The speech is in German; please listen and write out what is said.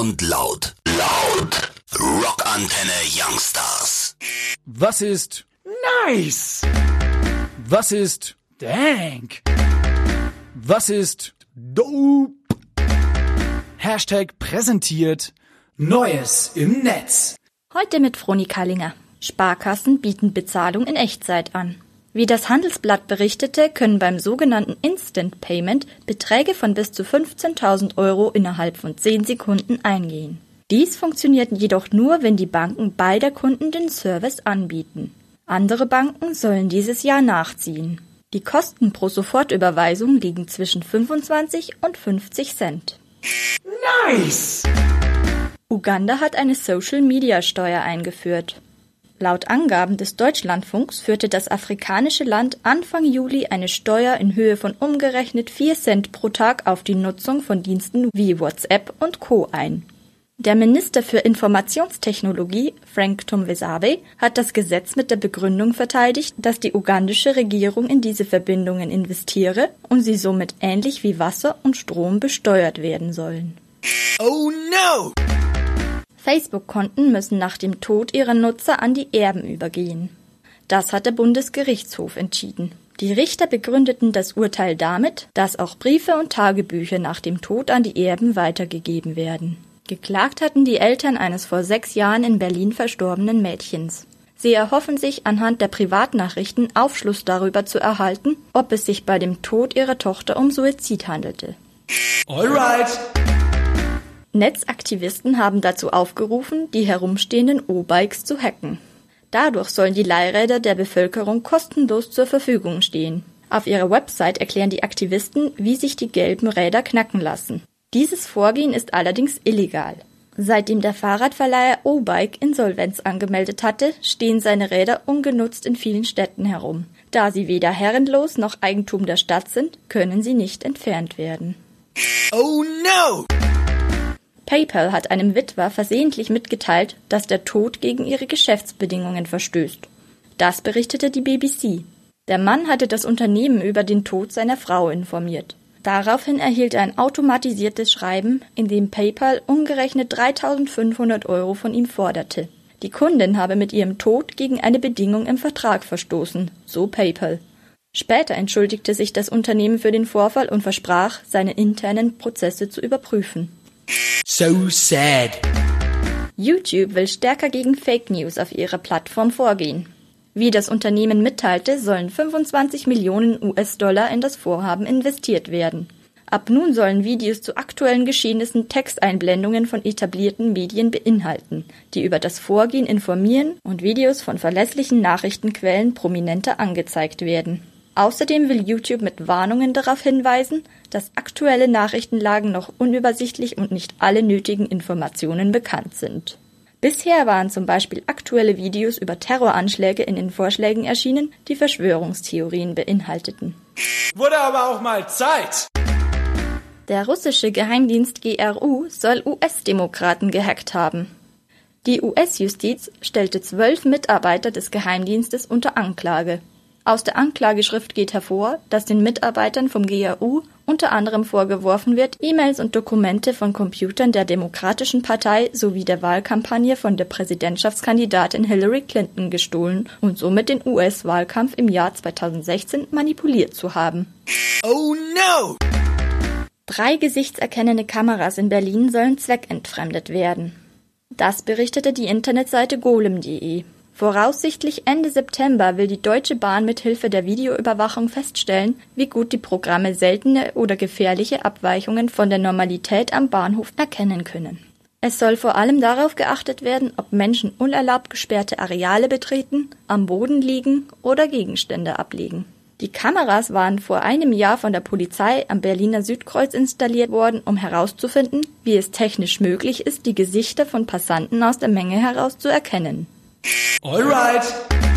und laut. Laut. Rockantenne Youngstars. Was ist Nice! Was ist Dank! Was ist dope? Hashtag präsentiert Neues im Netz. Heute mit Froni Kallinger. Sparkassen bieten Bezahlung in Echtzeit an. Wie das Handelsblatt berichtete, können beim sogenannten Instant Payment Beträge von bis zu 15.000 Euro innerhalb von 10 Sekunden eingehen. Dies funktioniert jedoch nur, wenn die Banken beider Kunden den Service anbieten. Andere Banken sollen dieses Jahr nachziehen. Die Kosten pro Sofortüberweisung liegen zwischen 25 und 50 Cent. Nice! Uganda hat eine Social-Media-Steuer eingeführt. Laut Angaben des Deutschlandfunks führte das afrikanische Land Anfang Juli eine Steuer in Höhe von umgerechnet 4 Cent pro Tag auf die Nutzung von Diensten wie WhatsApp und Co. ein. Der Minister für Informationstechnologie, Frank Tumwesabe, hat das Gesetz mit der Begründung verteidigt, dass die ugandische Regierung in diese Verbindungen investiere und sie somit ähnlich wie Wasser und Strom besteuert werden sollen. Oh no! Facebook-Konten müssen nach dem Tod ihrer Nutzer an die Erben übergehen. Das hat der Bundesgerichtshof entschieden. Die Richter begründeten das Urteil damit, dass auch Briefe und Tagebücher nach dem Tod an die Erben weitergegeben werden. Geklagt hatten die Eltern eines vor sechs Jahren in Berlin verstorbenen Mädchens. Sie erhoffen sich anhand der Privatnachrichten Aufschluss darüber zu erhalten, ob es sich bei dem Tod ihrer Tochter um Suizid handelte. Alright! Netzaktivisten haben dazu aufgerufen, die herumstehenden O-Bikes zu hacken. Dadurch sollen die Leihräder der Bevölkerung kostenlos zur Verfügung stehen. Auf ihrer Website erklären die Aktivisten, wie sich die gelben Räder knacken lassen. Dieses Vorgehen ist allerdings illegal. Seitdem der Fahrradverleiher O-Bike Insolvenz angemeldet hatte, stehen seine Räder ungenutzt in vielen Städten herum. Da sie weder herrenlos noch Eigentum der Stadt sind, können sie nicht entfernt werden. Oh no! PayPal hat einem Witwer versehentlich mitgeteilt, dass der Tod gegen ihre Geschäftsbedingungen verstößt. Das berichtete die BBC. Der Mann hatte das Unternehmen über den Tod seiner Frau informiert. Daraufhin erhielt er ein automatisiertes Schreiben, in dem PayPal umgerechnet 3500 Euro von ihm forderte. Die Kundin habe mit ihrem Tod gegen eine Bedingung im Vertrag verstoßen, so PayPal. Später entschuldigte sich das Unternehmen für den Vorfall und versprach, seine internen Prozesse zu überprüfen. So sad. YouTube will stärker gegen Fake News auf ihrer Plattform vorgehen. Wie das Unternehmen mitteilte, sollen 25 Millionen US-Dollar in das Vorhaben investiert werden. Ab nun sollen Videos zu aktuellen Geschehnissen Texteinblendungen von etablierten Medien beinhalten, die über das Vorgehen informieren und Videos von verlässlichen Nachrichtenquellen prominenter angezeigt werden. Außerdem will YouTube mit Warnungen darauf hinweisen, dass aktuelle Nachrichtenlagen noch unübersichtlich und nicht alle nötigen Informationen bekannt sind. Bisher waren zum Beispiel aktuelle Videos über Terroranschläge in den Vorschlägen erschienen, die Verschwörungstheorien beinhalteten. Wurde aber auch mal Zeit. Der russische Geheimdienst GRU soll US-Demokraten gehackt haben. Die US-Justiz stellte zwölf Mitarbeiter des Geheimdienstes unter Anklage. Aus der Anklageschrift geht hervor, dass den Mitarbeitern vom GRU unter anderem vorgeworfen wird, E-Mails und Dokumente von Computern der Demokratischen Partei sowie der Wahlkampagne von der Präsidentschaftskandidatin Hillary Clinton gestohlen und somit den US-Wahlkampf im Jahr 2016 manipuliert zu haben. Oh no! Drei gesichtserkennende Kameras in Berlin sollen zweckentfremdet werden. Das berichtete die Internetseite golem.de. Voraussichtlich Ende September will die Deutsche Bahn mit Hilfe der Videoüberwachung feststellen, wie gut die Programme seltene oder gefährliche Abweichungen von der Normalität am Bahnhof erkennen können. Es soll vor allem darauf geachtet werden, ob Menschen unerlaubt gesperrte Areale betreten, am Boden liegen oder Gegenstände ablegen. Die Kameras waren vor einem Jahr von der Polizei am Berliner Südkreuz installiert worden, um herauszufinden, wie es technisch möglich ist, die Gesichter von Passanten aus der Menge heraus zu erkennen. Alright.